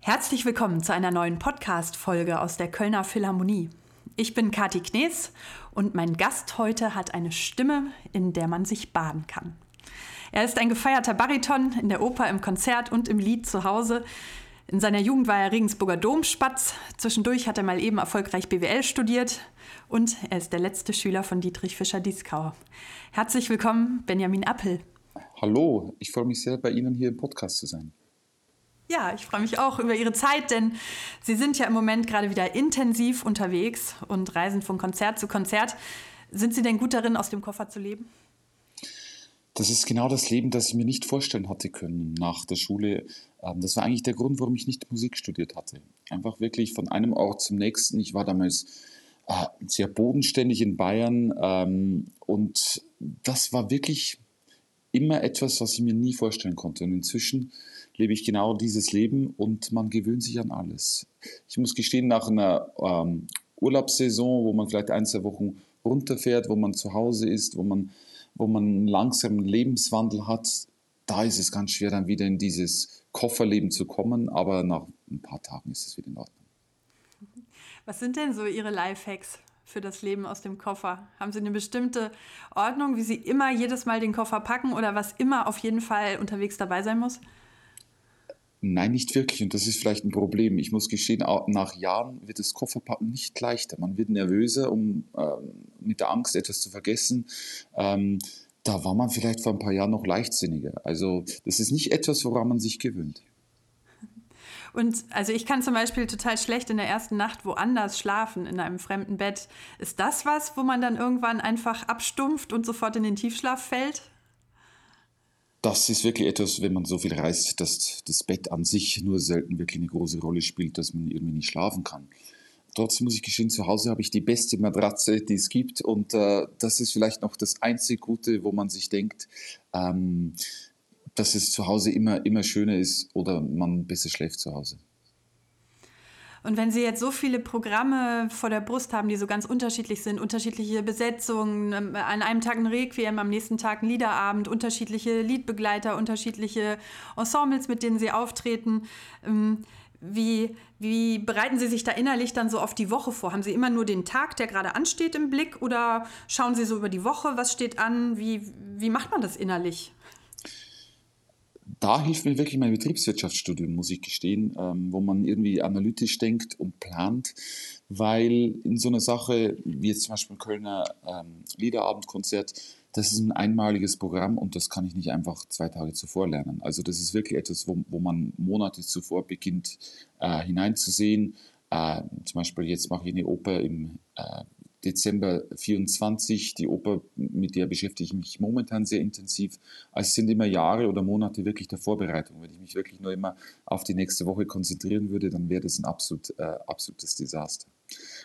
Herzlich willkommen zu einer neuen Podcast-Folge aus der Kölner Philharmonie. Ich bin Kati Knees und mein Gast heute hat eine Stimme, in der man sich baden kann. Er ist ein gefeierter Bariton in der Oper, im Konzert und im Lied zu Hause. In seiner Jugend war er Regensburger Domspatz. Zwischendurch hat er mal eben erfolgreich BWL studiert. Und er ist der letzte Schüler von Dietrich Fischer-Dieskau. Herzlich willkommen, Benjamin Appel. Hallo, ich freue mich sehr, bei Ihnen hier im Podcast zu sein. Ja, ich freue mich auch über Ihre Zeit, denn Sie sind ja im Moment gerade wieder intensiv unterwegs und reisen von Konzert zu Konzert. Sind Sie denn gut darin, aus dem Koffer zu leben? Das ist genau das Leben, das ich mir nicht vorstellen hatte können nach der Schule. Ähm, das war eigentlich der Grund, warum ich nicht Musik studiert hatte. Einfach wirklich von einem Ort zum nächsten. Ich war damals äh, sehr bodenständig in Bayern ähm, und das war wirklich immer etwas, was ich mir nie vorstellen konnte. Und inzwischen lebe ich genau dieses Leben und man gewöhnt sich an alles. Ich muss gestehen, nach einer ähm, Urlaubssaison, wo man vielleicht ein, zwei Wochen runterfährt, wo man zu Hause ist, wo man wo man einen langsamen Lebenswandel hat, da ist es ganz schwer, dann wieder in dieses Kofferleben zu kommen. Aber nach ein paar Tagen ist es wieder in Ordnung. Was sind denn so Ihre Lifehacks für das Leben aus dem Koffer? Haben Sie eine bestimmte Ordnung, wie Sie immer jedes Mal den Koffer packen oder was immer auf jeden Fall unterwegs dabei sein muss? Nein, nicht wirklich. Und das ist vielleicht ein Problem. Ich muss gestehen, nach Jahren wird das Kofferpacken nicht leichter. Man wird nervöser, um ähm, mit der Angst etwas zu vergessen. Ähm, da war man vielleicht vor ein paar Jahren noch leichtsinniger. Also das ist nicht etwas, woran man sich gewöhnt. Und also ich kann zum Beispiel total schlecht in der ersten Nacht woanders schlafen, in einem fremden Bett. Ist das was, wo man dann irgendwann einfach abstumpft und sofort in den Tiefschlaf fällt? das ist wirklich etwas, wenn man so viel reist, dass das Bett an sich nur selten wirklich eine große Rolle spielt, dass man irgendwie nicht schlafen kann. Trotzdem muss ich gestehen, zu Hause habe ich die beste Matratze, die es gibt. Und äh, das ist vielleicht noch das einzige Gute, wo man sich denkt, ähm, dass es zu Hause immer, immer schöner ist oder man besser schläft zu Hause. Und wenn Sie jetzt so viele Programme vor der Brust haben, die so ganz unterschiedlich sind, unterschiedliche Besetzungen, ähm, an einem Tag ein Requiem, am nächsten Tag ein Liederabend, unterschiedliche Liedbegleiter, unterschiedliche Ensembles, mit denen Sie auftreten, ähm, wie, wie bereiten Sie sich da innerlich dann so auf die Woche vor? Haben Sie immer nur den Tag, der gerade ansteht, im Blick oder schauen Sie so über die Woche, was steht an? Wie, wie macht man das innerlich? Da hilft mir wirklich mein Betriebswirtschaftsstudium, muss ich gestehen, ähm, wo man irgendwie analytisch denkt und plant, weil in so einer Sache wie jetzt zum Beispiel Kölner ähm, Liederabendkonzert, das ist ein einmaliges Programm und das kann ich nicht einfach zwei Tage zuvor lernen. Also das ist wirklich etwas, wo, wo man Monate zuvor beginnt äh, hineinzusehen. Äh, zum Beispiel jetzt mache ich eine Oper im äh, Dezember 24. Die Oper, mit der beschäftige ich mich momentan sehr intensiv. Also es sind immer Jahre oder Monate wirklich der Vorbereitung. Wenn ich mich wirklich nur immer auf die nächste Woche konzentrieren würde, dann wäre das ein absolut, äh, absolutes Desaster.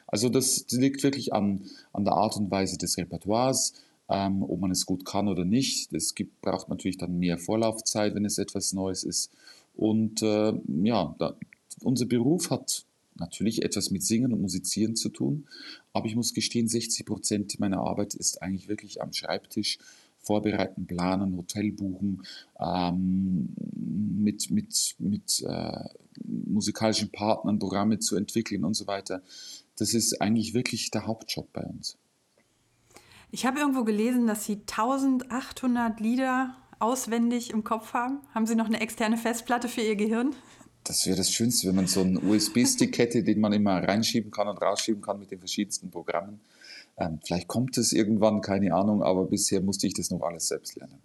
Also das liegt wirklich an, an der Art und Weise des Repertoires, ähm, ob man es gut kann oder nicht. Es braucht natürlich dann mehr Vorlaufzeit, wenn es etwas Neues ist. Und äh, ja, da, unser Beruf hat natürlich etwas mit Singen und Musizieren zu tun, aber ich muss gestehen, 60 Prozent meiner Arbeit ist eigentlich wirklich am Schreibtisch, vorbereiten, planen, Hotel buchen, ähm, mit, mit, mit äh, musikalischen Partnern Programme zu entwickeln und so weiter. Das ist eigentlich wirklich der Hauptjob bei uns. Ich habe irgendwo gelesen, dass Sie 1800 Lieder auswendig im Kopf haben. Haben Sie noch eine externe Festplatte für Ihr Gehirn? Das wäre das Schönste, wenn man so einen USB-Stick hätte, den man immer reinschieben kann und rausschieben kann mit den verschiedensten Programmen. Ähm, vielleicht kommt es irgendwann, keine Ahnung, aber bisher musste ich das noch alles selbst lernen.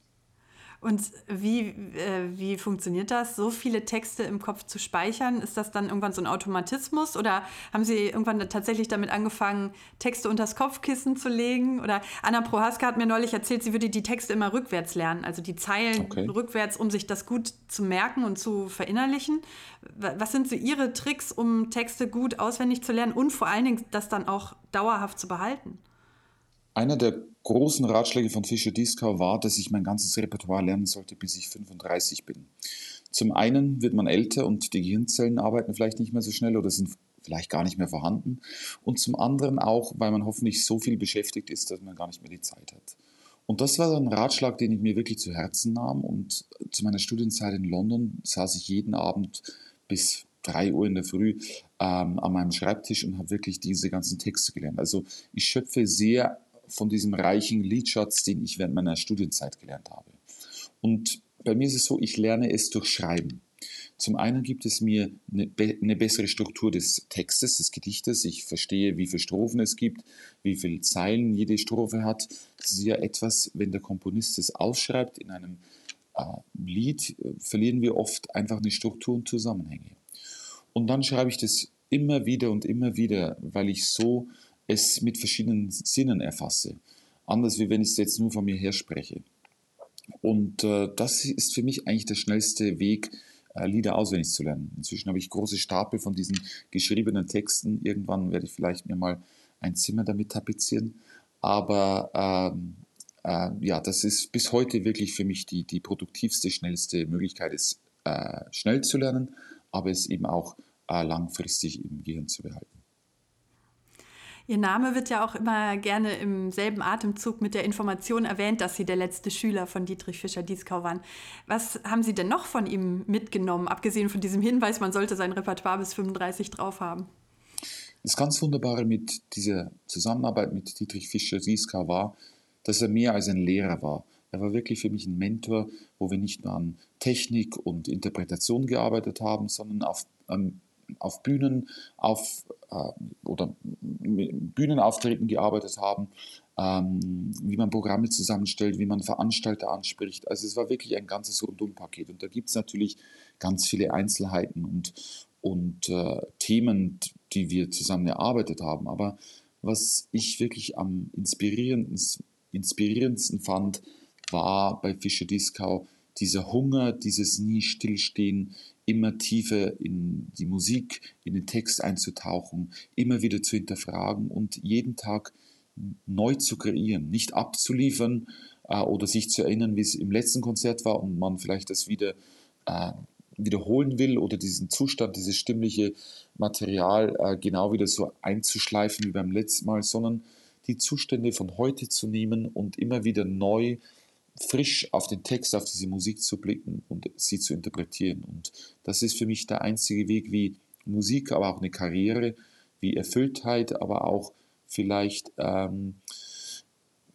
Und wie, äh, wie funktioniert das, so viele Texte im Kopf zu speichern? Ist das dann irgendwann so ein Automatismus oder haben Sie irgendwann tatsächlich damit angefangen, Texte unters Kopfkissen zu legen? Oder Anna Prohaska hat mir neulich erzählt, sie würde die Texte immer rückwärts lernen, also die Zeilen okay. rückwärts, um sich das gut zu merken und zu verinnerlichen. Was sind so Ihre Tricks, um Texte gut auswendig zu lernen und vor allen Dingen das dann auch dauerhaft zu behalten? Einer der großen Ratschläge von Fischer Dieskau war, dass ich mein ganzes Repertoire lernen sollte, bis ich 35 bin. Zum einen wird man älter und die Gehirnzellen arbeiten vielleicht nicht mehr so schnell oder sind vielleicht gar nicht mehr vorhanden. Und zum anderen auch, weil man hoffentlich so viel beschäftigt ist, dass man gar nicht mehr die Zeit hat. Und das war ein Ratschlag, den ich mir wirklich zu Herzen nahm. Und zu meiner Studienzeit in London saß ich jeden Abend bis 3 Uhr in der Früh ähm, an meinem Schreibtisch und habe wirklich diese ganzen Texte gelernt. Also ich schöpfe sehr von diesem reichen Liedschatz, den ich während meiner Studienzeit gelernt habe. Und bei mir ist es so, ich lerne es durch Schreiben. Zum einen gibt es mir eine, eine, bessere Struktur des Textes, des Gedichtes. Ich verstehe, wie viele Strophen es gibt, wie viele Zeilen jede Strophe hat. Das ist ja etwas, wenn der Komponist es ausschreibt in einem äh, Lied, äh, verlieren wir oft einfach eine Struktur und Zusammenhänge. Und dann schreibe ich das immer wieder und immer wieder, weil ich so es mit verschiedenen Sinnen erfasse. Anders wie wenn ich es jetzt nur von mir her spreche. Und äh, das ist für mich eigentlich der schnellste Weg, äh, Lieder auswendig zu lernen. Inzwischen habe ich große Stapel von diesen geschriebenen Texten. Irgendwann werde ich vielleicht mir mal ein Zimmer damit tapezieren. Aber ähm, äh, ja, das ist bis heute wirklich für mich die, die produktivste, schnellste Möglichkeit, es äh, schnell zu lernen, aber es eben auch äh, langfristig im Gehirn zu behalten. Ihr Name wird ja auch immer gerne im selben Atemzug mit der Information erwähnt, dass Sie der letzte Schüler von Dietrich Fischer-Dieskau waren. Was haben Sie denn noch von ihm mitgenommen, abgesehen von diesem Hinweis, man sollte sein Repertoire bis 35 drauf haben? Das ganz Wunderbare mit dieser Zusammenarbeit mit Dietrich Fischer-Dieskau war, dass er mehr als ein Lehrer war. Er war wirklich für mich ein Mentor, wo wir nicht nur an Technik und Interpretation gearbeitet haben, sondern auf ähm, auf Bühnen auf, äh, oder Bühnenauftreten gearbeitet haben, ähm, wie man Programme zusammenstellt, wie man Veranstalter anspricht. Also es war wirklich ein ganzes Rundumpaket. Und da gibt es natürlich ganz viele Einzelheiten und, und äh, Themen, die wir zusammen erarbeitet haben. Aber was ich wirklich am inspirierendsten, inspirierendsten fand, war bei Fischer Dieskau dieser Hunger, dieses nie stillstehen, immer tiefer in die Musik, in den Text einzutauchen, immer wieder zu hinterfragen und jeden Tag neu zu kreieren, nicht abzuliefern äh, oder sich zu erinnern, wie es im letzten Konzert war und man vielleicht das wieder äh, wiederholen will oder diesen Zustand, dieses stimmliche Material äh, genau wieder so einzuschleifen wie beim letzten Mal, sondern die Zustände von heute zu nehmen und immer wieder neu frisch auf den Text, auf diese Musik zu blicken und sie zu interpretieren. Und das ist für mich der einzige Weg, wie Musik, aber auch eine Karriere, wie Erfülltheit, aber auch vielleicht ähm,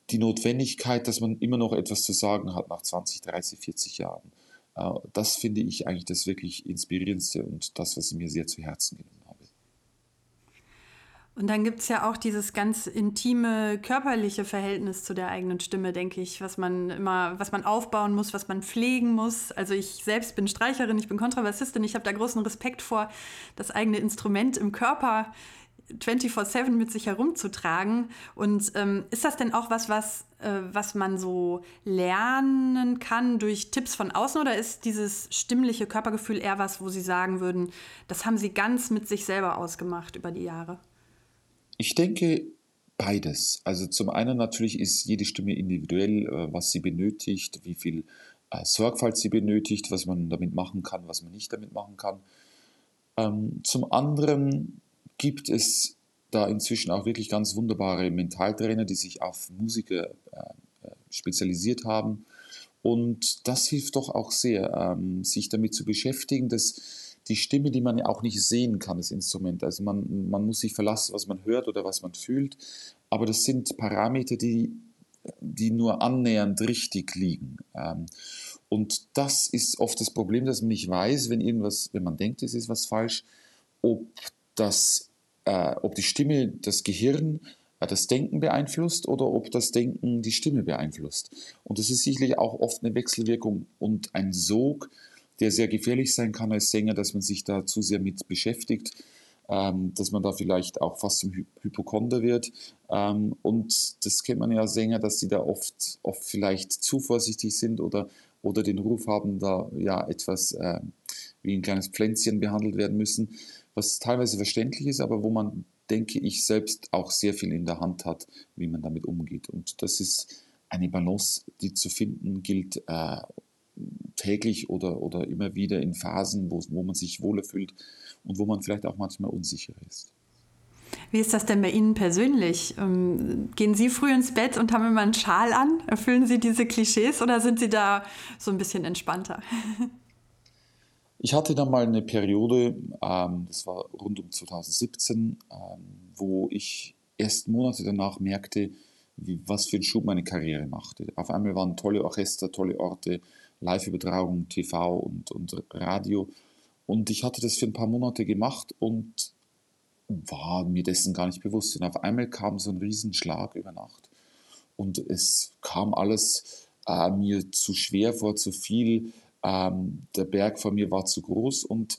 die Notwendigkeit, dass man immer noch etwas zu sagen hat nach 20, 30, 40 Jahren. Äh, das finde ich eigentlich das wirklich Inspirierendste und das, was mir sehr zu Herzen genommen und dann gibt es ja auch dieses ganz intime körperliche Verhältnis zu der eigenen Stimme, denke ich, was man immer, was man aufbauen muss, was man pflegen muss. Also ich selbst bin Streicherin, ich bin Kontrabassistin, ich habe da großen Respekt vor, das eigene Instrument im Körper 24-7 mit sich herumzutragen. Und ähm, ist das denn auch was, was, äh, was man so lernen kann durch Tipps von außen oder ist dieses stimmliche Körpergefühl eher was, wo Sie sagen würden, das haben Sie ganz mit sich selber ausgemacht über die Jahre? Ich denke beides. Also zum einen natürlich ist jede Stimme individuell, äh, was sie benötigt, wie viel äh, Sorgfalt sie benötigt, was man damit machen kann, was man nicht damit machen kann. Ähm, zum anderen gibt es da inzwischen auch wirklich ganz wunderbare Mentaltrainer, die sich auf Musiker äh, spezialisiert haben. Und das hilft doch auch sehr, ähm, sich damit zu beschäftigen, dass die Stimme, die man ja auch nicht sehen kann, das Instrument. Also man, man muss sich verlassen, was man hört oder was man fühlt. Aber das sind Parameter, die, die nur annähernd richtig liegen. Ähm, und das ist oft das Problem, dass man nicht weiß, wenn irgendwas, wenn man denkt, es ist was falsch, ob das, äh, ob die Stimme das Gehirn äh, das Denken beeinflusst oder ob das Denken die Stimme beeinflusst. Und das ist sicherlich auch oft eine Wechselwirkung und ein Sog, der sehr gefährlich sein kann als Sänger, dass man sich da zu sehr mit beschäftigt, ähm, dass man da vielleicht auch fast zum Hy Hypochonder wird. Ähm, und das kennt man ja Sänger, dass sie da oft, oft vielleicht zu vorsichtig sind oder, oder den Ruf haben, da ja etwas äh, wie ein kleines Pflänzchen behandelt werden müssen, was teilweise verständlich ist, aber wo man, denke ich, selbst auch sehr viel in der Hand hat, wie man damit umgeht. Und das ist eine Balance, die zu finden gilt, äh, täglich oder, oder immer wieder in Phasen, wo, wo man sich wohler fühlt und wo man vielleicht auch manchmal unsicher ist. Wie ist das denn bei Ihnen persönlich? Ähm, gehen Sie früh ins Bett und haben immer einen Schal an? Erfüllen Sie diese Klischees oder sind Sie da so ein bisschen entspannter? Ich hatte dann mal eine Periode, ähm, das war rund um 2017, ähm, wo ich erst Monate danach merkte, was für einen Schub meine Karriere machte. Auf einmal waren tolle Orchester, tolle Orte, Live-Übertragung, TV und, und Radio. Und ich hatte das für ein paar Monate gemacht und war mir dessen gar nicht bewusst. Und auf einmal kam so ein Riesenschlag über Nacht. Und es kam alles äh, mir zu schwer vor, zu viel ähm, der Berg vor mir war zu groß und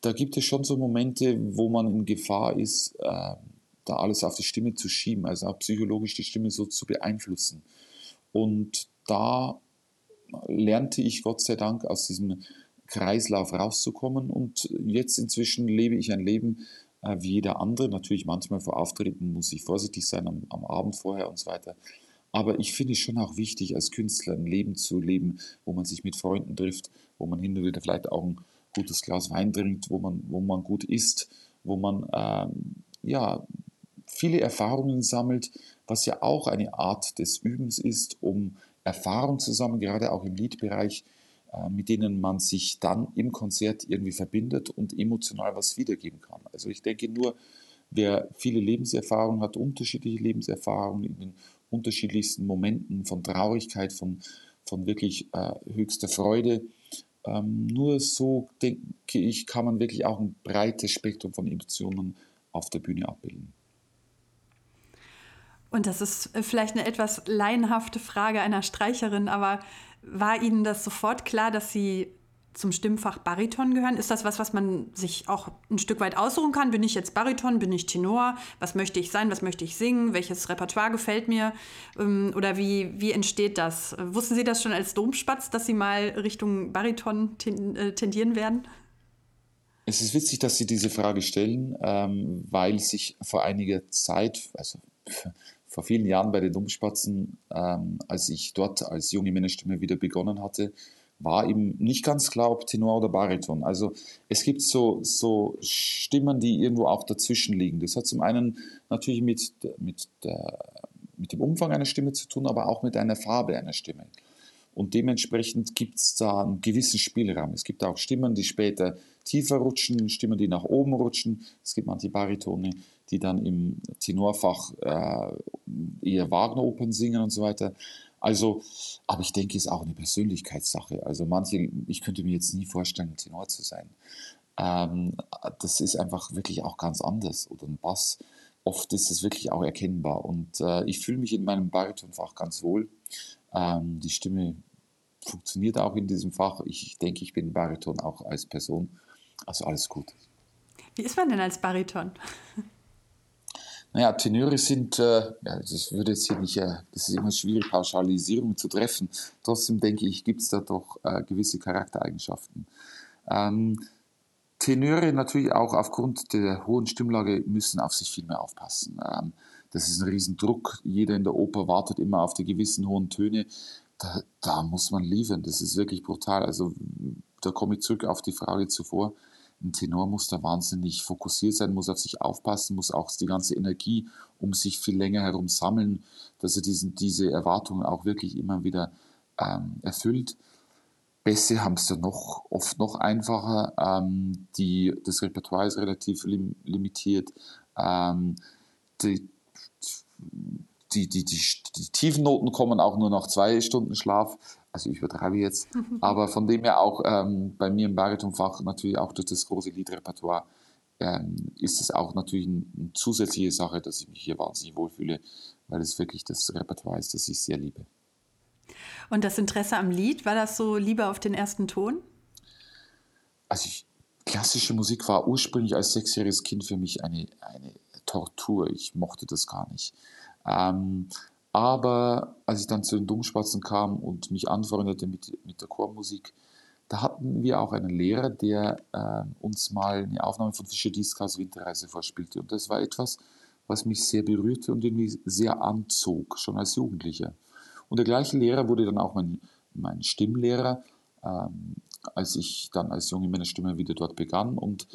da gibt es schon so Momente, wo man in Gefahr ist, äh, da alles auf die Stimme zu schieben, also auch psychologisch die Stimme so zu beeinflussen. Und da lernte ich Gott sei Dank aus diesem Kreislauf rauszukommen und jetzt inzwischen lebe ich ein Leben äh, wie jeder andere. Natürlich manchmal vor Auftritten muss ich vorsichtig sein am, am Abend vorher und so weiter. Aber ich finde es schon auch wichtig, als Künstler ein Leben zu leben, wo man sich mit Freunden trifft, wo man hin und wieder vielleicht auch ein gutes Glas Wein trinkt, wo man, wo man gut isst, wo man ähm, ja, viele Erfahrungen sammelt, was ja auch eine Art des Übens ist, um Erfahrungen zu sammeln, gerade auch im Liedbereich, äh, mit denen man sich dann im Konzert irgendwie verbindet und emotional was wiedergeben kann. Also ich denke nur, wer viele Lebenserfahrungen hat, unterschiedliche Lebenserfahrungen in den unterschiedlichsten Momenten von Traurigkeit, von, von wirklich äh, höchster Freude. Ähm, nur so, denke ich, kann man wirklich auch ein breites Spektrum von Emotionen auf der Bühne abbilden. Und das ist äh, vielleicht eine etwas laienhafte Frage einer Streicherin, aber war Ihnen das sofort klar, dass Sie zum Stimmfach Bariton gehören? Ist das was, was man sich auch ein Stück weit aussuchen kann? Bin ich jetzt Bariton? Bin ich Tenor? Was möchte ich sein? Was möchte ich singen? Welches Repertoire gefällt mir? Ähm, oder wie, wie entsteht das? Wussten Sie das schon als Domspatz, dass Sie mal Richtung Bariton äh, tendieren werden? Es ist witzig, dass Sie diese Frage stellen, ähm, weil sich vor einiger Zeit, also vor vielen Jahren bei den Domspatzen, ähm, als ich dort als junge Männerstimme wieder begonnen hatte, war ihm nicht ganz klar, ob Tenor oder Bariton. Also es gibt so, so Stimmen, die irgendwo auch dazwischen liegen. Das hat zum einen natürlich mit, mit, der, mit dem Umfang einer Stimme zu tun, aber auch mit einer Farbe einer Stimme. Und dementsprechend gibt es da einen gewissen Spielraum. Es gibt auch Stimmen, die später tiefer rutschen, Stimmen, die nach oben rutschen. Es gibt manche Baritone, die dann im Tenorfach äh, eher Wagner-Opern singen und so weiter. Also, aber ich denke, es ist auch eine Persönlichkeitssache. Also manche, ich könnte mir jetzt nie vorstellen, Tenor zu sein. Ähm, das ist einfach wirklich auch ganz anders. Oder ein Bass, oft ist es wirklich auch erkennbar. Und äh, ich fühle mich in meinem Baritonfach ganz wohl. Ähm, die Stimme funktioniert auch in diesem Fach. Ich denke, ich bin Bariton auch als Person. Also alles gut. Wie ist man denn als Bariton? Naja, Tenöre sind, äh, ja, das würde jetzt hier nicht, äh, das ist immer schwierig, Pauschalisierung zu treffen. Trotzdem denke ich, gibt es da doch äh, gewisse Charaktereigenschaften. Ähm, Tenöre natürlich auch aufgrund der hohen Stimmlage müssen auf sich viel mehr aufpassen. Ähm, das ist ein Riesendruck. Jeder in der Oper wartet immer auf die gewissen hohen Töne. Da, da muss man liefern. Das ist wirklich brutal. Also da komme ich zurück auf die Frage zuvor ein Tenor muss da wahnsinnig fokussiert sein, muss auf sich aufpassen, muss auch die ganze Energie um sich viel länger herum sammeln, dass er diesen, diese Erwartungen auch wirklich immer wieder ähm, erfüllt. Bässe haben es dann noch, oft noch einfacher. Ähm, die, das Repertoire ist relativ lim limitiert. Ähm, die, die, die, die, die tiefen Noten kommen auch nur nach zwei Stunden Schlaf also ich übertreibe jetzt, aber von dem her auch ähm, bei mir im Baritonfach natürlich auch durch das große Liedrepertoire ähm, ist es auch natürlich ein, eine zusätzliche Sache, dass ich mich hier wahnsinnig wohlfühle, weil es wirklich das Repertoire ist, das ich sehr liebe. Und das Interesse am Lied, war das so Liebe auf den ersten Ton? Also ich, klassische Musik war ursprünglich als sechsjähriges Kind für mich eine, eine Tortur. Ich mochte das gar nicht. Ähm, aber als ich dann zu den Domspatzen kam und mich anfreundete mit, mit der Chormusik, da hatten wir auch einen Lehrer, der äh, uns mal eine Aufnahme von Fischer Diskas Winterreise vorspielte. Und das war etwas, was mich sehr berührte und irgendwie sehr anzog, schon als Jugendlicher. Und der gleiche Lehrer wurde dann auch mein, mein Stimmlehrer, ähm, als ich dann als junge Männerstimme wieder dort begann. Und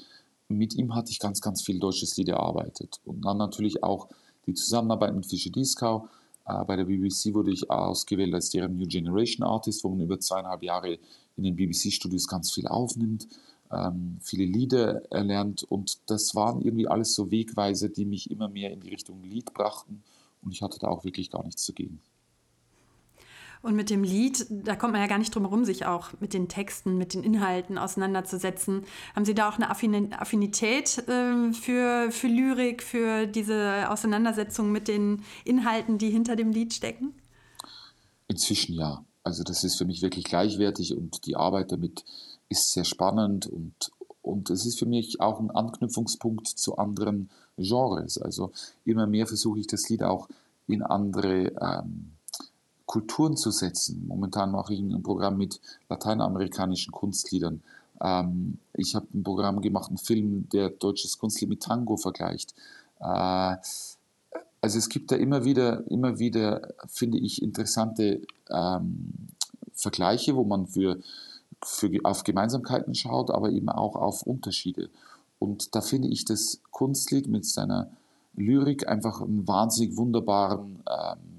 mit ihm hatte ich ganz, ganz viel deutsches Lied erarbeitet. Und dann natürlich auch die Zusammenarbeit mit Fischer Dieskau. Äh, bei der BBC wurde ich ausgewählt als deren New Generation Artist, wo man über zweieinhalb Jahre in den BBC-Studios ganz viel aufnimmt, ähm, viele Lieder erlernt. Und das waren irgendwie alles so Wegweise, die mich immer mehr in die Richtung Lied brachten. Und ich hatte da auch wirklich gar nichts dagegen. Und mit dem Lied, da kommt man ja gar nicht drum herum, sich auch mit den Texten, mit den Inhalten auseinanderzusetzen. Haben Sie da auch eine Affinität äh, für, für Lyrik, für diese Auseinandersetzung mit den Inhalten, die hinter dem Lied stecken? Inzwischen ja. Also das ist für mich wirklich gleichwertig und die Arbeit damit ist sehr spannend und, und es ist für mich auch ein Anknüpfungspunkt zu anderen Genres. Also immer mehr versuche ich das Lied auch in andere ähm, Kulturen zu setzen. Momentan mache ich ein Programm mit lateinamerikanischen Kunstliedern. Ähm, ich habe ein Programm gemacht, einen Film, der deutsches Kunstlied mit Tango vergleicht. Äh, also es gibt da immer wieder, immer wieder, finde ich, interessante ähm, Vergleiche, wo man für, für, auf Gemeinsamkeiten schaut, aber eben auch auf Unterschiede. Und da finde ich das Kunstlied mit seiner Lyrik einfach einen wahnsinnig wunderbaren ähm,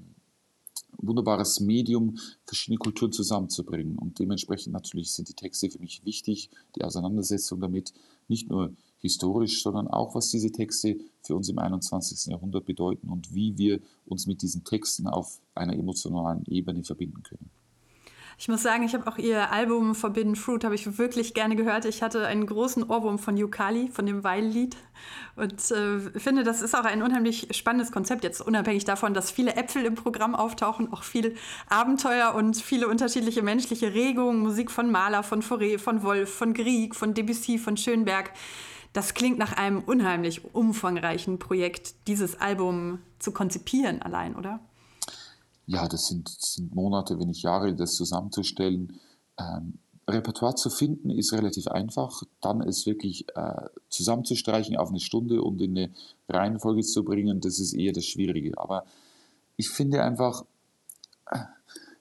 wunderbares Medium, verschiedene Kulturen zusammenzubringen. Und dementsprechend natürlich sind die Texte für mich wichtig, die Auseinandersetzung damit, nicht nur historisch, sondern auch, was diese Texte für uns im 21. Jahrhundert bedeuten und wie wir uns mit diesen Texten auf einer emotionalen Ebene verbinden können. Ich muss sagen, ich habe auch ihr Album Forbidden Fruit habe ich wirklich gerne gehört. Ich hatte einen großen Ohrwurm von Yukali, von dem Weillied und äh, finde, das ist auch ein unheimlich spannendes Konzept jetzt unabhängig davon, dass viele Äpfel im Programm auftauchen, auch viel Abenteuer und viele unterschiedliche menschliche Regungen, Musik von Mahler, von Fauré, von Wolf, von Grieg, von Debussy, von Schönberg. Das klingt nach einem unheimlich umfangreichen Projekt, dieses Album zu konzipieren allein, oder? Ja, das sind, sind Monate, wenn nicht Jahre, das zusammenzustellen. Ähm, Repertoire zu finden ist relativ einfach, dann es wirklich äh, zusammenzustreichen auf eine Stunde und in eine Reihenfolge zu bringen, das ist eher das Schwierige. Aber ich finde einfach, äh,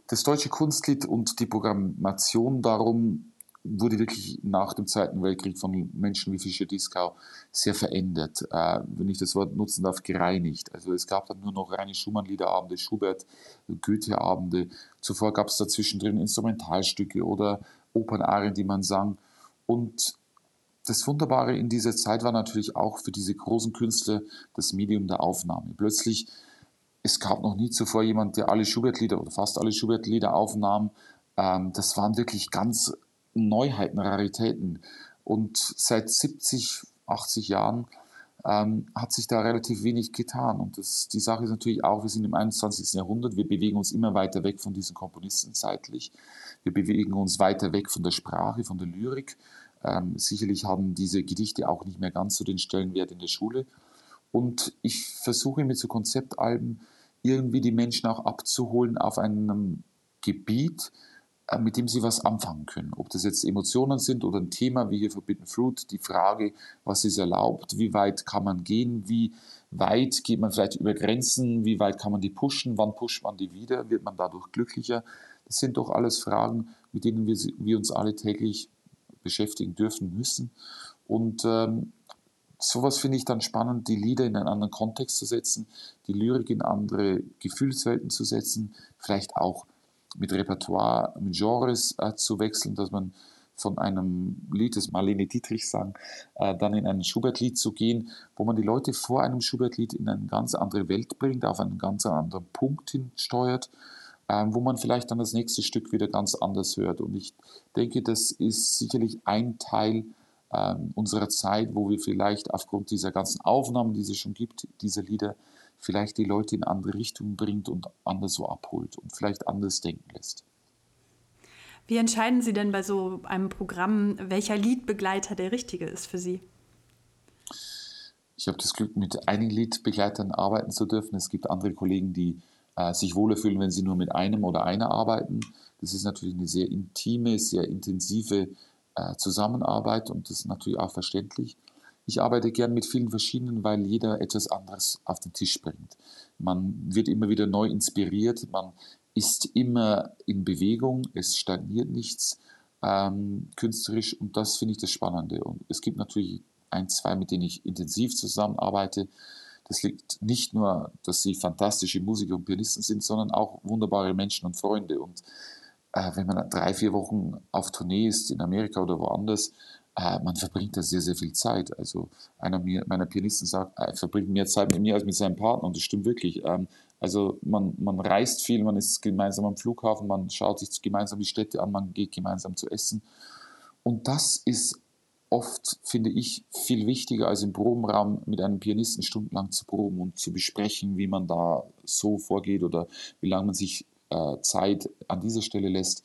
das deutsche Kunstlied und die Programmation darum wurde wirklich nach dem Zweiten Weltkrieg von Menschen wie Fischer Dieskau sehr verändert. Äh, wenn ich das Wort nutzen darf, gereinigt. Also es gab dann nur noch reine Schumann-Liederabende, Schubert, Goethe-Abende. Zuvor gab es dazwischen Instrumentalstücke oder Opernarien, die man sang. Und das Wunderbare in dieser Zeit war natürlich auch für diese großen Künstler das Medium der Aufnahme. Plötzlich, es gab noch nie zuvor jemand, der alle Schubert-Lieder oder fast alle Schubert-Lieder aufnahm. Ähm, das waren wirklich ganz Neuheiten, Raritäten. Und seit 70, 80 Jahren ähm, hat sich da relativ wenig getan. Und das, die Sache ist natürlich auch, wir sind im 21. Jahrhundert, wir bewegen uns immer weiter weg von diesen Komponisten zeitlich. Wir bewegen uns weiter weg von der Sprache, von der Lyrik. Ähm, sicherlich haben diese Gedichte auch nicht mehr ganz so den Stellenwert in der Schule. Und ich versuche mit so Konzeptalben irgendwie die Menschen auch abzuholen auf einem Gebiet, mit dem sie was anfangen können. Ob das jetzt Emotionen sind oder ein Thema wie hier Forbidden Fruit, die Frage, was ist erlaubt, wie weit kann man gehen, wie weit geht man vielleicht über Grenzen, wie weit kann man die pushen, wann pusht man die wieder, wird man dadurch glücklicher. Das sind doch alles Fragen, mit denen wir, wir uns alle täglich beschäftigen dürfen müssen. Und ähm, sowas finde ich dann spannend, die Lieder in einen anderen Kontext zu setzen, die Lyrik in andere Gefühlswelten zu setzen, vielleicht auch mit Repertoire, mit Genres äh, zu wechseln, dass man von einem Lied, das Marlene Dietrich sang, äh, dann in ein Schubert-Lied zu gehen, wo man die Leute vor einem Schubert-Lied in eine ganz andere Welt bringt, auf einen ganz anderen Punkt hinsteuert, äh, wo man vielleicht dann das nächste Stück wieder ganz anders hört. Und ich denke, das ist sicherlich ein Teil ähm, unserer Zeit, wo wir vielleicht aufgrund dieser ganzen Aufnahmen, die es schon gibt, dieser Lieder, vielleicht die Leute in andere Richtungen bringt und anders so abholt und vielleicht anders denken lässt. Wie entscheiden Sie denn bei so einem Programm, welcher Liedbegleiter der richtige ist für Sie? Ich habe das Glück, mit einigen Liedbegleitern arbeiten zu dürfen. Es gibt andere Kollegen, die äh, sich wohler fühlen, wenn sie nur mit einem oder einer arbeiten. Das ist natürlich eine sehr intime, sehr intensive äh, Zusammenarbeit und das ist natürlich auch verständlich. Ich arbeite gern mit vielen verschiedenen, weil jeder etwas anderes auf den Tisch bringt. Man wird immer wieder neu inspiriert, man ist immer in Bewegung, es stagniert nichts ähm, künstlerisch und das finde ich das Spannende. Und es gibt natürlich ein, zwei, mit denen ich intensiv zusammenarbeite. Das liegt nicht nur, dass sie fantastische Musiker und Pianisten sind, sondern auch wunderbare Menschen und Freunde. Und äh, wenn man drei, vier Wochen auf Tournee ist, in Amerika oder woanders, man verbringt da sehr, sehr viel Zeit. Also einer meiner Pianisten sagt, er verbringt mehr Zeit mit mir als mit seinem Partner und das stimmt wirklich. Ähm, also man, man reist viel, man ist gemeinsam am Flughafen, man schaut sich gemeinsam die Städte an, man geht gemeinsam zu essen. Und das ist oft, finde ich, viel wichtiger als im Probenraum mit einem Pianisten stundenlang zu proben und zu besprechen, wie man da so vorgeht oder wie lange man sich äh, Zeit an dieser Stelle lässt.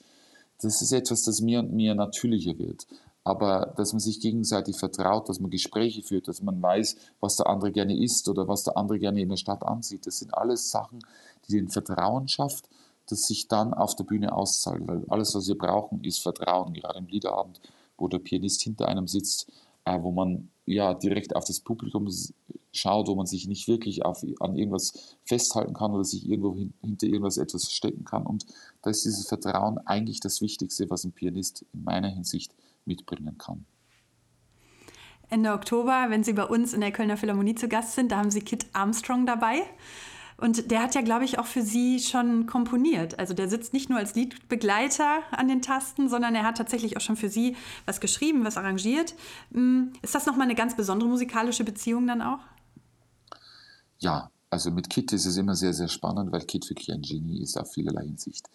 Das ist etwas, das mir und mir natürlicher wird aber dass man sich gegenseitig vertraut, dass man Gespräche führt, dass man weiß, was der andere gerne isst oder was der andere gerne in der Stadt ansieht. Das sind alles Sachen, die den Vertrauen schafft, das sich dann auf der Bühne auszahlt. Weil alles, was wir brauchen, ist Vertrauen. Gerade im Liederabend, wo der Pianist hinter einem sitzt, äh, wo man ja direkt auf das Publikum schaut, wo man sich nicht wirklich auf, an irgendwas festhalten kann oder sich irgendwo hin, hinter irgendwas etwas verstecken kann. Und da ist dieses Vertrauen eigentlich das Wichtigste, was ein Pianist in meiner Hinsicht mitbringen kann. Ende Oktober, wenn Sie bei uns in der Kölner Philharmonie zu Gast sind, da haben Sie Kit Armstrong dabei. Und der hat ja, glaube ich, auch für Sie schon komponiert. Also der sitzt nicht nur als Liedbegleiter an den Tasten, sondern er hat tatsächlich auch schon für Sie was geschrieben, was arrangiert. Hm, ist das nochmal eine ganz besondere musikalische Beziehung dann auch? Ja, also mit Kit ist es immer sehr, sehr spannend, weil Kit wirklich ein Genie ist auf vielerlei Hinsicht.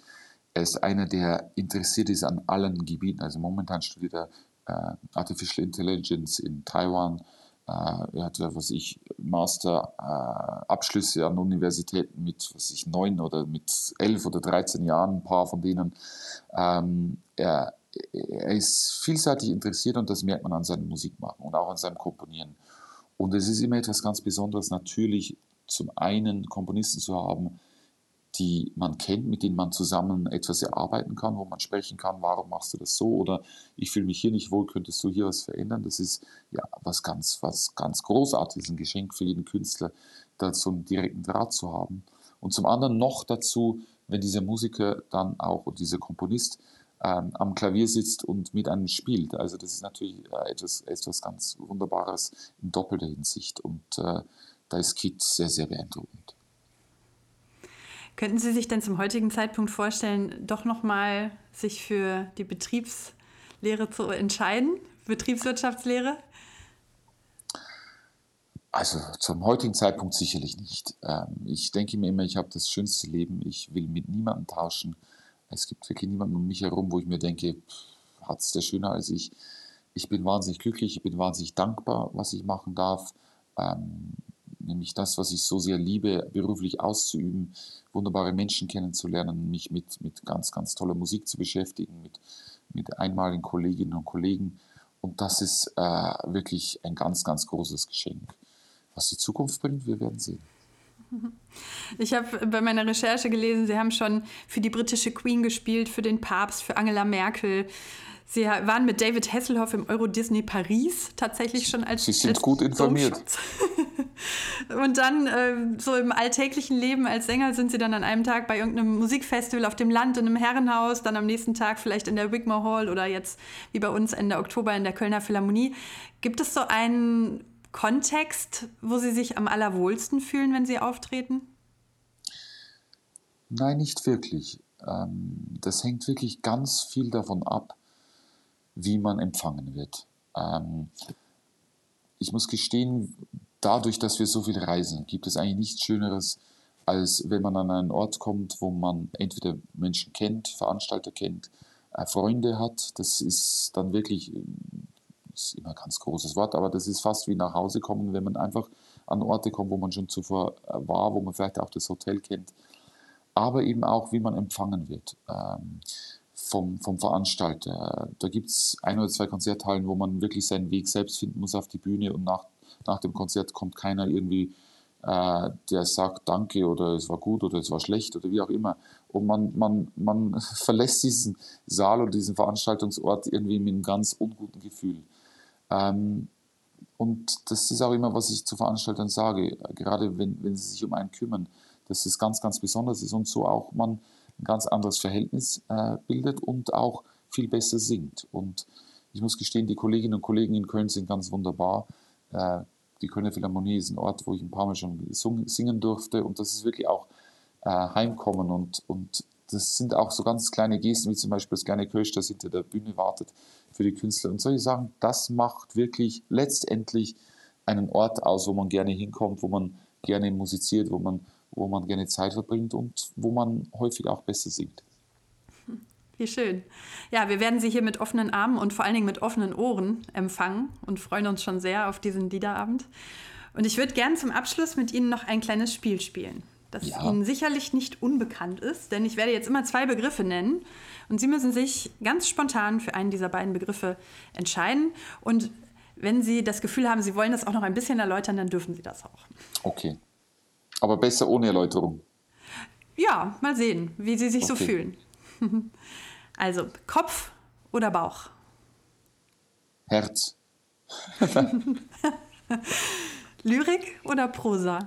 Er ist einer, der interessiert ist an allen Gebieten. Also momentan studiert er äh, Artificial Intelligence in Taiwan. Äh, er hat ja, was ich, Master-Abschlüsse äh, an Universitäten mit, was ich, neun oder mit elf oder dreizehn Jahren, ein paar von denen. Ähm, er, er ist vielseitig interessiert und das merkt man an seinem Musikmachen und auch an seinem Komponieren. Und es ist immer etwas ganz Besonderes, natürlich zum einen Komponisten zu haben, die man kennt, mit denen man zusammen etwas erarbeiten kann, wo man sprechen kann, warum machst du das so oder ich fühle mich hier nicht wohl, könntest du hier was verändern. Das ist ja was ganz, was ganz Großartiges, ein Geschenk für jeden Künstler, da so einen direkten Draht zu haben. Und zum anderen noch dazu, wenn dieser Musiker dann auch, oder dieser Komponist, ähm, am Klavier sitzt und mit einem spielt. Also das ist natürlich äh, etwas, etwas ganz Wunderbares in doppelter Hinsicht. Und äh, da ist Kit sehr, sehr beeindruckend. Könnten Sie sich denn zum heutigen Zeitpunkt vorstellen, doch nochmal sich für die Betriebslehre zu entscheiden, Betriebswirtschaftslehre? Also zum heutigen Zeitpunkt sicherlich nicht. Ähm, ich denke mir immer, ich habe das schönste Leben. Ich will mit niemandem tauschen. Es gibt wirklich niemanden um mich herum, wo ich mir denke, hat es der schöner als ich. Ich bin wahnsinnig glücklich, ich bin wahnsinnig dankbar, was ich machen darf. Nämlich das, was ich so sehr liebe, beruflich auszuüben, wunderbare Menschen kennenzulernen, mich mit, mit ganz, ganz toller Musik zu beschäftigen, mit, mit einmaligen Kolleginnen und Kollegen. Und das ist äh, wirklich ein ganz, ganz großes Geschenk. Was die Zukunft bringt, wir werden sehen. Ich habe bei meiner Recherche gelesen, Sie haben schon für die britische Queen gespielt, für den Papst, für Angela Merkel. Sie waren mit David Hasselhoff im Euro Disney Paris tatsächlich schon als Sie sind als gut informiert. Und dann äh, so im alltäglichen Leben als Sänger sind Sie dann an einem Tag bei irgendeinem Musikfestival auf dem Land in einem Herrenhaus, dann am nächsten Tag vielleicht in der Wigmore Hall oder jetzt wie bei uns Ende Oktober in der Kölner Philharmonie. Gibt es so einen Kontext, wo Sie sich am allerwohlsten fühlen, wenn Sie auftreten? Nein, nicht wirklich. Ähm, das hängt wirklich ganz viel davon ab, wie man empfangen wird. Ähm, ich muss gestehen, dadurch, dass wir so viel reisen, gibt es eigentlich nichts Schöneres, als wenn man an einen Ort kommt, wo man entweder Menschen kennt, Veranstalter kennt, äh, Freunde hat. Das ist dann wirklich, ist immer ein ganz großes Wort, aber das ist fast wie nach Hause kommen, wenn man einfach an Orte kommt, wo man schon zuvor äh, war, wo man vielleicht auch das Hotel kennt, aber eben auch, wie man empfangen wird. Ähm, vom, vom Veranstalter. Da gibt es ein oder zwei Konzerthallen, wo man wirklich seinen Weg selbst finden muss auf die Bühne und nach, nach dem Konzert kommt keiner irgendwie, äh, der sagt Danke oder es war gut oder es war schlecht oder wie auch immer. Und man, man, man verlässt diesen Saal oder diesen Veranstaltungsort irgendwie mit einem ganz unguten Gefühl. Ähm, und das ist auch immer, was ich zu Veranstaltern sage, gerade wenn, wenn sie sich um einen kümmern, dass es ganz, ganz besonders ist und so auch man ein ganz anderes Verhältnis äh, bildet und auch viel besser singt. Und ich muss gestehen, die Kolleginnen und Kollegen in Köln sind ganz wunderbar. Äh, die Kölner Philharmonie ist ein Ort, wo ich ein paar Mal schon singen durfte und das ist wirklich auch äh, Heimkommen und, und das sind auch so ganz kleine Gesten, wie zum Beispiel das kleine Kirsch, das hinter der Bühne wartet für die Künstler. Und solche Sachen, das macht wirklich letztendlich einen Ort aus, wo man gerne hinkommt, wo man gerne musiziert, wo man, wo man gerne Zeit verbringt und wo man häufig auch besser singt. Wie schön. Ja, wir werden Sie hier mit offenen Armen und vor allen Dingen mit offenen Ohren empfangen und freuen uns schon sehr auf diesen Liederabend. Und ich würde gern zum Abschluss mit Ihnen noch ein kleines Spiel spielen das ja. Ihnen sicherlich nicht unbekannt ist, denn ich werde jetzt immer zwei Begriffe nennen und Sie müssen sich ganz spontan für einen dieser beiden Begriffe entscheiden. Und wenn Sie das Gefühl haben, Sie wollen das auch noch ein bisschen erläutern, dann dürfen Sie das auch. Okay. Aber besser ohne Erläuterung. Ja, mal sehen, wie Sie sich okay. so fühlen. Also, Kopf oder Bauch? Herz. Lyrik oder Prosa?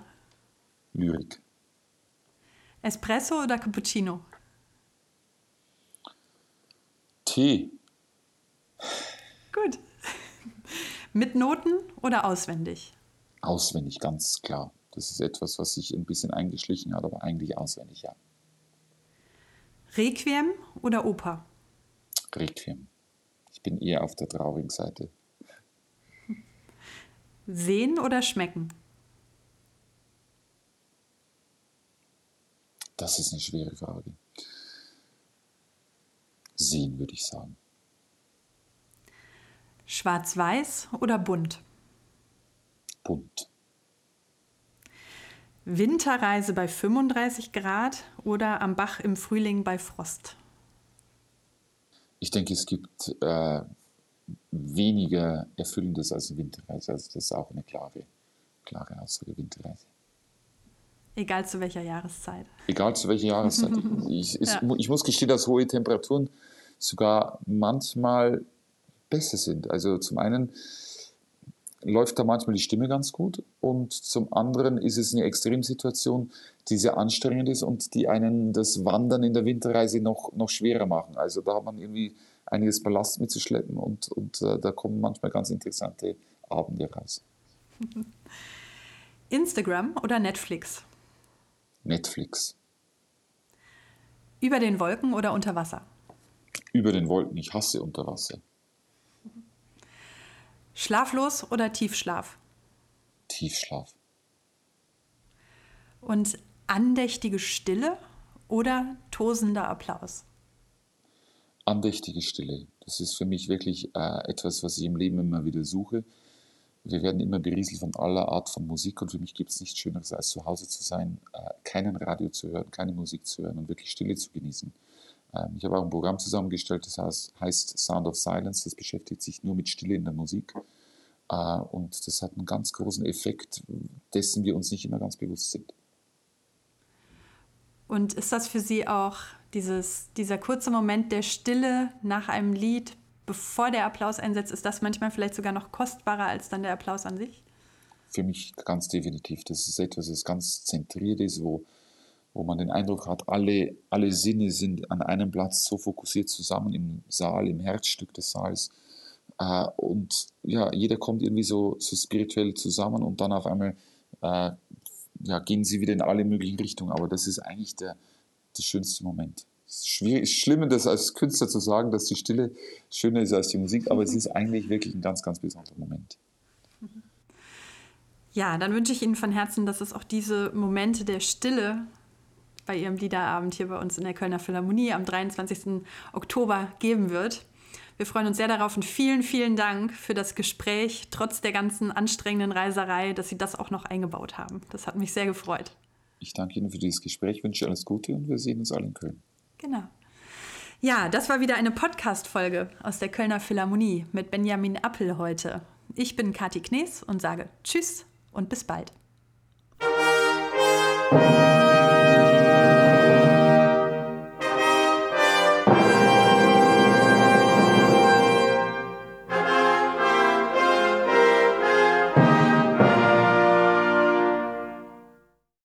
Lyrik. Espresso oder Cappuccino? Tee. Gut. Mit Noten oder auswendig? Auswendig, ganz klar. Das ist etwas, was sich ein bisschen eingeschlichen hat, aber eigentlich auswendig, ja. Requiem oder Oper? Requiem. Ich bin eher auf der traurigen Seite. Sehen oder schmecken? Das ist eine schwere Frage. Sehen, würde ich sagen. Schwarz-Weiß oder bunt? Bunt. Winterreise bei 35 Grad oder am Bach im Frühling bei Frost? Ich denke, es gibt äh, weniger Erfüllendes als Winterreise. Also das ist auch eine klare, klare Aussage, Winterreise. Egal zu welcher Jahreszeit. Egal zu welcher Jahreszeit. ich, es, ja. ich muss gestehen, dass hohe Temperaturen sogar manchmal besser sind. Also zum einen läuft da manchmal die Stimme ganz gut und zum anderen ist es eine Extremsituation, die sehr anstrengend ist und die einen das Wandern in der Winterreise noch, noch schwerer machen. Also da hat man irgendwie einiges Ballast mitzuschleppen und, und äh, da kommen manchmal ganz interessante Abende raus. Instagram oder Netflix? Netflix. Über den Wolken oder unter Wasser? Über den Wolken. Ich hasse unter Wasser. Schlaflos oder Tiefschlaf? Tiefschlaf. Und andächtige Stille oder tosender Applaus? Andächtige Stille. Das ist für mich wirklich äh, etwas, was ich im Leben immer wieder suche wir werden immer berieselt von aller Art von Musik und für mich gibt es nichts Schöneres, als zu Hause zu sein, äh, keinen Radio zu hören, keine Musik zu hören und wirklich Stille zu genießen. Ähm, ich habe auch ein Programm zusammengestellt, das heißt Sound of Silence, das beschäftigt sich nur mit Stille in der Musik äh, und das hat einen ganz großen Effekt, dessen wir uns nicht immer ganz bewusst sind. Und ist das für Sie auch dieses, dieser kurze Moment der Stille nach einem Lied, bevor der Applaus einsetzt, ist das manchmal vielleicht sogar noch kostbarer als dann der Applaus an sich? Für mich ganz definitiv. Das ist etwas, das ganz zentriert ist, wo, wo man den Eindruck hat, alle, alle Sinne sind an einem Platz so fokussiert zusammen im Saal, im Herzstück des Saals. Äh, und ja, jeder kommt irgendwie so, so spirituell zusammen und dann auf einmal äh, ja, gehen sie wieder in alle möglichen Richtungen. Aber das ist eigentlich der, der schönste Moment schwierig, schlimm, das als Künstler zu sagen, dass die Stille schöner ist als die Musik, aber es ist eigentlich wirklich ein ganz, ganz besonderer Moment. Ja, dann wünsche ich Ihnen von Herzen, dass es auch diese Momente der Stille bei Ihrem Liederabend hier bei uns in der Kölner Philharmonie am 23. Oktober geben wird. Wir freuen uns sehr darauf und vielen, vielen Dank für das Gespräch, trotz der ganzen anstrengenden Reiserei, dass Sie das auch noch eingebaut haben. Das hat mich sehr gefreut. Ich danke Ihnen für dieses Gespräch, wünsche alles Gute und wir sehen uns alle in Köln. Genau. Ja, das war wieder eine Podcast-Folge aus der Kölner Philharmonie mit Benjamin Appel heute. Ich bin Kathi Knees und sage Tschüss und bis bald.